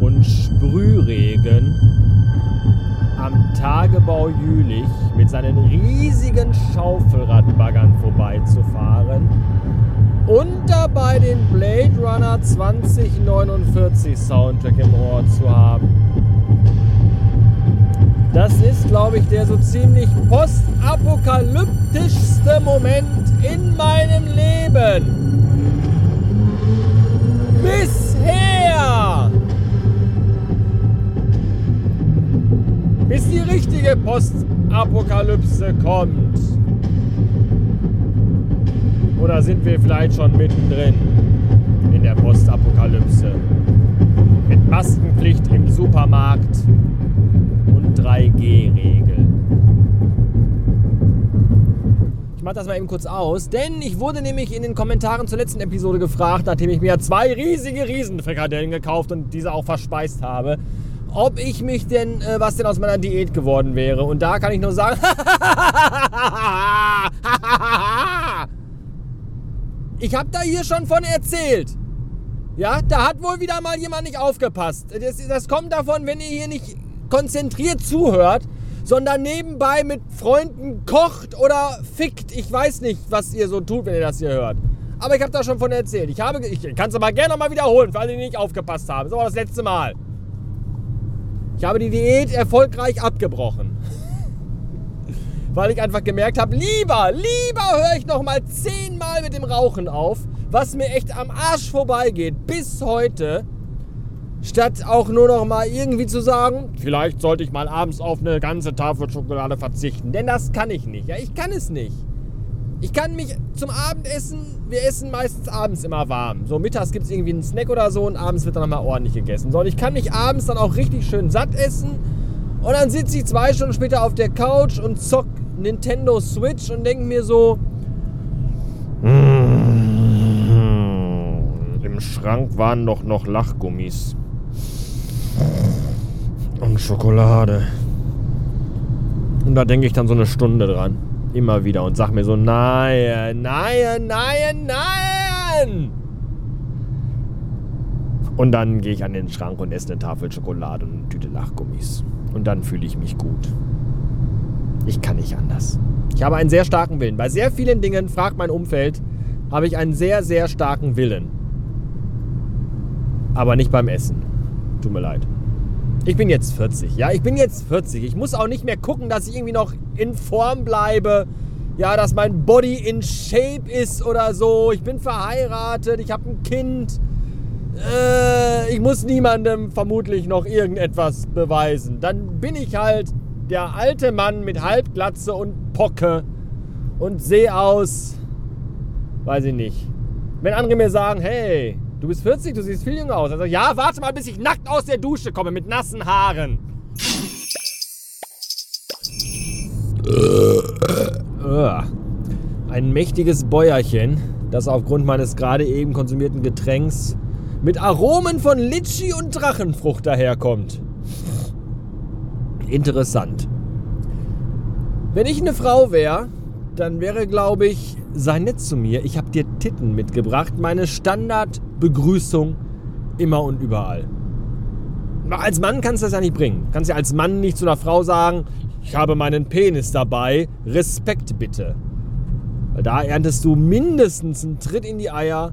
und Sprühregen am Tagebau Jülich mit seinen riesigen Schaufelradbaggern vorbeizufahren und dabei den Blade Runner 2049 Soundtrack im Ohr zu haben. Das ist, glaube ich, der so ziemlich postapokalyptischste Moment in meinem Leben. Bis die richtige Postapokalypse kommt. Oder sind wir vielleicht schon mittendrin in der Postapokalypse? Mit Maskenpflicht im Supermarkt und 3G-Regel. Ich mache das mal eben kurz aus, denn ich wurde nämlich in den Kommentaren zur letzten Episode gefragt, nachdem ich mir zwei riesige Riesenfrikadellen gekauft und diese auch verspeist habe, ob ich mich denn, äh, was denn aus meiner Diät geworden wäre. Und da kann ich nur sagen, ich habe da hier schon von erzählt. Ja, da hat wohl wieder mal jemand nicht aufgepasst. Das, das kommt davon, wenn ihr hier nicht konzentriert zuhört, sondern nebenbei mit Freunden kocht oder fickt. Ich weiß nicht, was ihr so tut, wenn ihr das hier hört. Aber ich habe da schon von erzählt. Ich, ich kann es aber gerne nochmal wiederholen, für alle, die nicht aufgepasst haben. Das war das letzte Mal. Ich habe die Diät erfolgreich abgebrochen. Weil ich einfach gemerkt habe, lieber, lieber höre ich nochmal zehnmal mit dem Rauchen auf, was mir echt am Arsch vorbeigeht, bis heute, statt auch nur noch mal irgendwie zu sagen, vielleicht sollte ich mal abends auf eine ganze Tafel Schokolade verzichten. Denn das kann ich nicht. Ja, ich kann es nicht. Ich kann mich zum Abendessen, wir essen meistens abends immer warm. So mittags gibt es irgendwie einen Snack oder so und abends wird dann nochmal ordentlich gegessen. So, und ich kann mich abends dann auch richtig schön satt essen. Und dann sitze ich zwei Stunden später auf der Couch und zock Nintendo Switch und denke mir so, im Schrank waren doch noch Lachgummis. Und Schokolade. Und da denke ich dann so eine Stunde dran. Immer wieder und sag mir so, nein, nein, nein, nein. Und dann gehe ich an den Schrank und esse eine Tafel Schokolade und eine Tüte Lachgummis. Und dann fühle ich mich gut. Ich kann nicht anders. Ich habe einen sehr starken Willen. Bei sehr vielen Dingen, fragt mein Umfeld, habe ich einen sehr, sehr starken Willen. Aber nicht beim Essen. Tut mir leid. Ich bin jetzt 40, ja, ich bin jetzt 40. Ich muss auch nicht mehr gucken, dass ich irgendwie noch in Form bleibe. Ja, dass mein Body in Shape ist oder so. Ich bin verheiratet, ich habe ein Kind. Äh, ich muss niemandem vermutlich noch irgendetwas beweisen. Dann bin ich halt der alte Mann mit Halbglatze und Pocke und sehe aus, weiß ich nicht. Wenn andere mir sagen, hey, Du bist 40, du siehst viel jünger aus. Also, ja, warte mal, bis ich nackt aus der Dusche komme mit nassen Haaren. Ein mächtiges Bäuerchen, das aufgrund meines gerade eben konsumierten Getränks mit Aromen von Litschi und Drachenfrucht daherkommt. Interessant. Wenn ich eine Frau wäre, dann wäre, glaube ich, sei nett zu mir. Ich habe dir Titten mitgebracht. Meine Standardbegrüßung immer und überall. Als Mann kannst du das ja nicht bringen. Kannst ja als Mann nicht zu einer Frau sagen, ich habe meinen Penis dabei, Respekt bitte. Weil da erntest du mindestens einen Tritt in die Eier,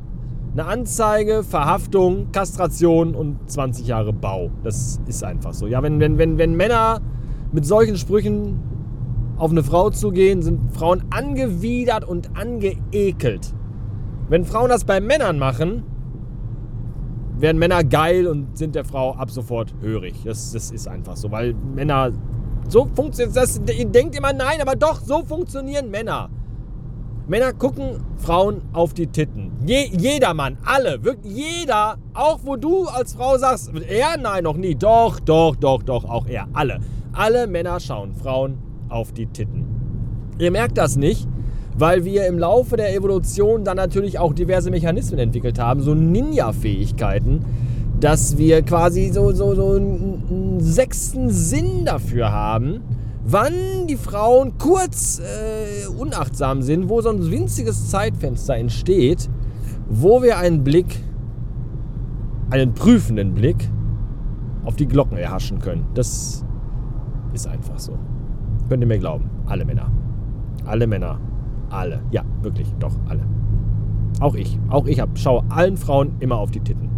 eine Anzeige, Verhaftung, Kastration und 20 Jahre Bau. Das ist einfach so. Ja, wenn, wenn, wenn, wenn Männer mit solchen Sprüchen auf eine Frau zu gehen, sind Frauen angewidert und angeekelt. Wenn Frauen das bei Männern machen, werden Männer geil und sind der Frau ab sofort hörig. Das, das ist einfach so, weil Männer so funktioniert das. Ihr denkt immer nein, aber doch, so funktionieren Männer. Männer gucken Frauen auf die Titten. Je, jeder Mann, alle, wirklich jeder, auch wo du als Frau sagst, er, nein, noch nie. Doch, doch, doch, doch, auch er, alle. Alle Männer schauen Frauen auf die Titten. Ihr merkt das nicht, weil wir im Laufe der Evolution dann natürlich auch diverse Mechanismen entwickelt haben, so Ninja-Fähigkeiten, dass wir quasi so, so, so einen sechsten Sinn dafür haben, wann die Frauen kurz äh, unachtsam sind, wo so ein winziges Zeitfenster entsteht, wo wir einen Blick, einen prüfenden Blick auf die Glocken erhaschen können. Das ist einfach so. Könnt ihr mir glauben. Alle Männer. Alle Männer. Alle. Ja, wirklich. Doch, alle. Auch ich. Auch ich hab, schaue allen Frauen immer auf die Titten.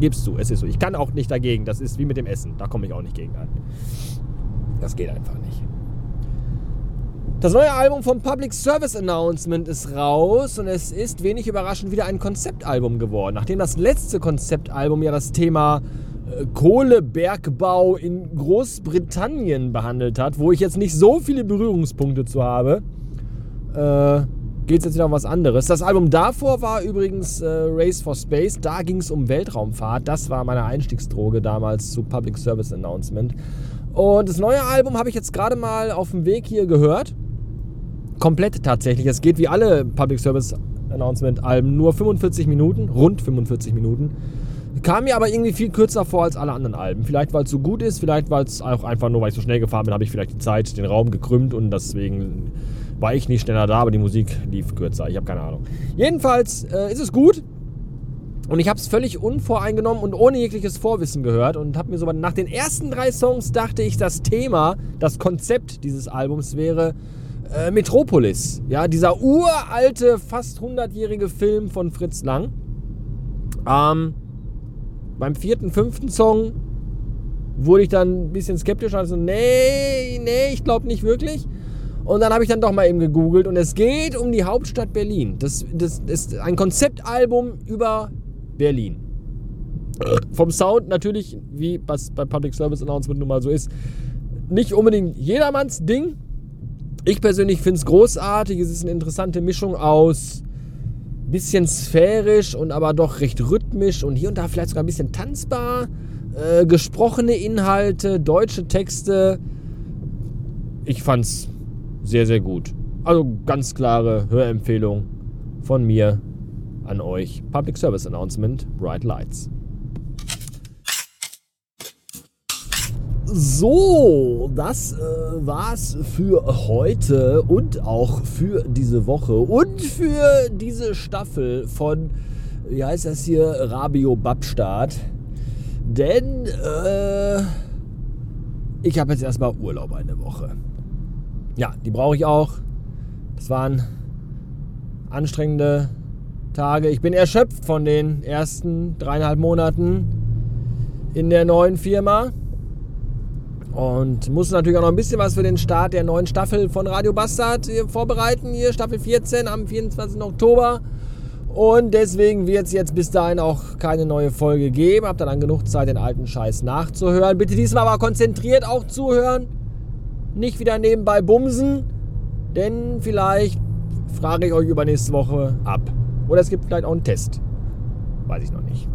Gibst du, es ist so. Ich kann auch nicht dagegen. Das ist wie mit dem Essen. Da komme ich auch nicht gegen an. Das geht einfach nicht. Das neue Album vom Public Service Announcement ist raus und es ist wenig überraschend wieder ein Konzeptalbum geworden. Nachdem das letzte Konzeptalbum ja das Thema Kohlebergbau in Großbritannien behandelt hat, wo ich jetzt nicht so viele Berührungspunkte zu habe, äh, geht es jetzt wieder um was anderes. Das Album davor war übrigens äh, Race for Space. Da ging es um Weltraumfahrt. Das war meine Einstiegsdroge damals zu Public Service Announcement. Und das neue Album habe ich jetzt gerade mal auf dem Weg hier gehört. Komplett tatsächlich. Es geht wie alle Public Service Announcement Alben nur 45 Minuten, rund 45 Minuten. Kam mir aber irgendwie viel kürzer vor als alle anderen Alben. Vielleicht weil es so gut ist, vielleicht weil es auch einfach nur, weil ich so schnell gefahren bin, habe ich vielleicht die Zeit, den Raum gekrümmt und deswegen war ich nicht schneller da, aber die Musik lief kürzer. Ich habe keine Ahnung. Jedenfalls äh, ist es gut. Und ich habe es völlig unvoreingenommen und ohne jegliches Vorwissen gehört und habe mir so nach den ersten drei Songs dachte ich, das Thema, das Konzept dieses Albums wäre äh, Metropolis. Ja, dieser uralte, fast 100-jährige Film von Fritz Lang. Ähm, beim vierten, fünften Song wurde ich dann ein bisschen skeptisch. Also, nee, nee, ich glaube nicht wirklich. Und dann habe ich dann doch mal eben gegoogelt und es geht um die Hauptstadt Berlin. Das, das ist ein Konzeptalbum über Berlin. Vom Sound natürlich, wie was bei Public Service Announcement nun mal so ist, nicht unbedingt jedermanns Ding, ich persönlich finde es großartig. Es ist eine interessante Mischung aus bisschen sphärisch und aber doch recht rhythmisch und hier und da vielleicht sogar ein bisschen tanzbar. Äh, gesprochene Inhalte, deutsche Texte. Ich fand's sehr, sehr gut. Also ganz klare Hörempfehlung von mir an euch. Public Service Announcement, Bright Lights. So, das äh, war's für heute und auch für diese Woche und für diese Staffel von, wie heißt das hier, Rabio Babstadt. Denn äh, ich habe jetzt erstmal Urlaub eine Woche. Ja, die brauche ich auch. Das waren anstrengende Tage. Ich bin erschöpft von den ersten dreieinhalb Monaten in der neuen Firma. Und muss natürlich auch noch ein bisschen was für den Start der neuen Staffel von Radio Bastard vorbereiten. Hier Staffel 14 am 24. Oktober. Und deswegen wird es jetzt bis dahin auch keine neue Folge geben. Habt ihr dann genug Zeit, den alten Scheiß nachzuhören. Bitte diesmal aber konzentriert auch zuhören. Nicht wieder nebenbei bumsen. Denn vielleicht frage ich euch übernächste Woche ab. Oder es gibt vielleicht auch einen Test. Weiß ich noch nicht.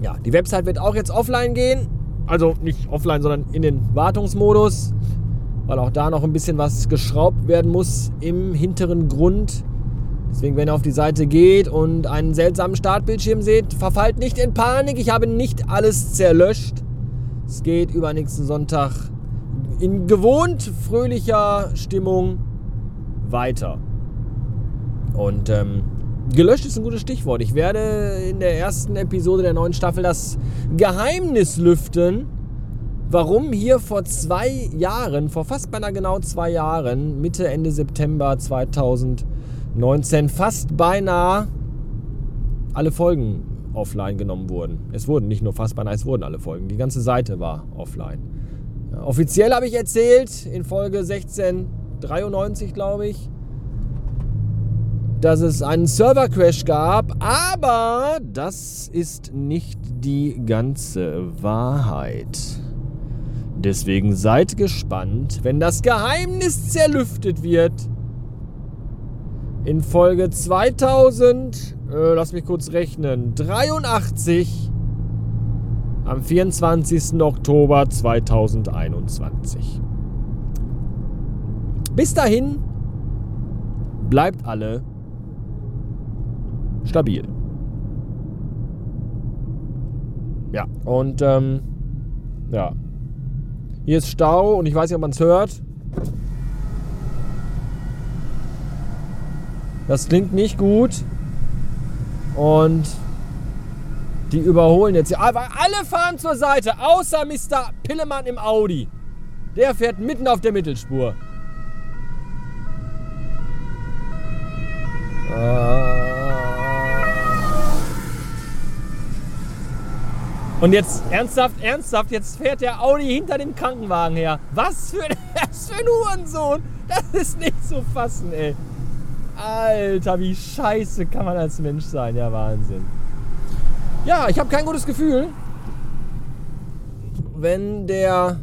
Ja, die Website wird auch jetzt offline gehen. Also nicht offline, sondern in den Wartungsmodus, weil auch da noch ein bisschen was geschraubt werden muss im hinteren Grund. Deswegen, wenn ihr auf die Seite geht und einen seltsamen Startbildschirm seht, verfallt nicht in Panik. Ich habe nicht alles zerlöscht. Es geht übernächsten Sonntag in gewohnt fröhlicher Stimmung weiter. Und ähm, Gelöscht ist ein gutes Stichwort. Ich werde in der ersten Episode der neuen Staffel das Geheimnis lüften, warum hier vor zwei Jahren, vor fast beinahe genau zwei Jahren, Mitte, Ende September 2019, fast beinahe alle Folgen offline genommen wurden. Es wurden nicht nur fast beinahe, es wurden alle Folgen. Die ganze Seite war offline. Offiziell habe ich erzählt, in Folge 1693, glaube ich, dass es einen Server-Crash gab, aber das ist nicht die ganze Wahrheit. Deswegen seid gespannt, wenn das Geheimnis zerlüftet wird. In Folge 2000, äh, lass mich kurz rechnen, 83 am 24. Oktober 2021. Bis dahin bleibt alle stabil. Ja, und ähm, ja. Hier ist Stau und ich weiß nicht, ob man es hört. Das klingt nicht gut. Und Die überholen jetzt. Aber alle fahren zur Seite, außer Mr. Pillemann im Audi. Der fährt mitten auf der Mittelspur. Und jetzt, ernsthaft, ernsthaft, jetzt fährt der Audi hinter dem Krankenwagen her. Was für, was für ein Hurensohn. Das ist nicht zu fassen, ey. Alter, wie scheiße kann man als Mensch sein. Ja, Wahnsinn. Ja, ich habe kein gutes Gefühl, wenn der...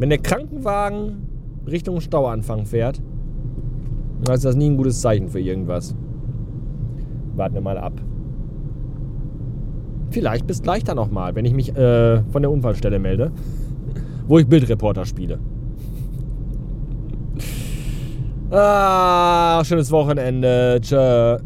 Wenn der Krankenwagen Richtung Stauanfang fährt, dann ist das nie ein gutes Zeichen für irgendwas. Warten wir mal ab. Vielleicht bis gleich dann nochmal, wenn ich mich äh, von der Unfallstelle melde, wo ich Bildreporter spiele. Ah, schönes Wochenende. Tschö.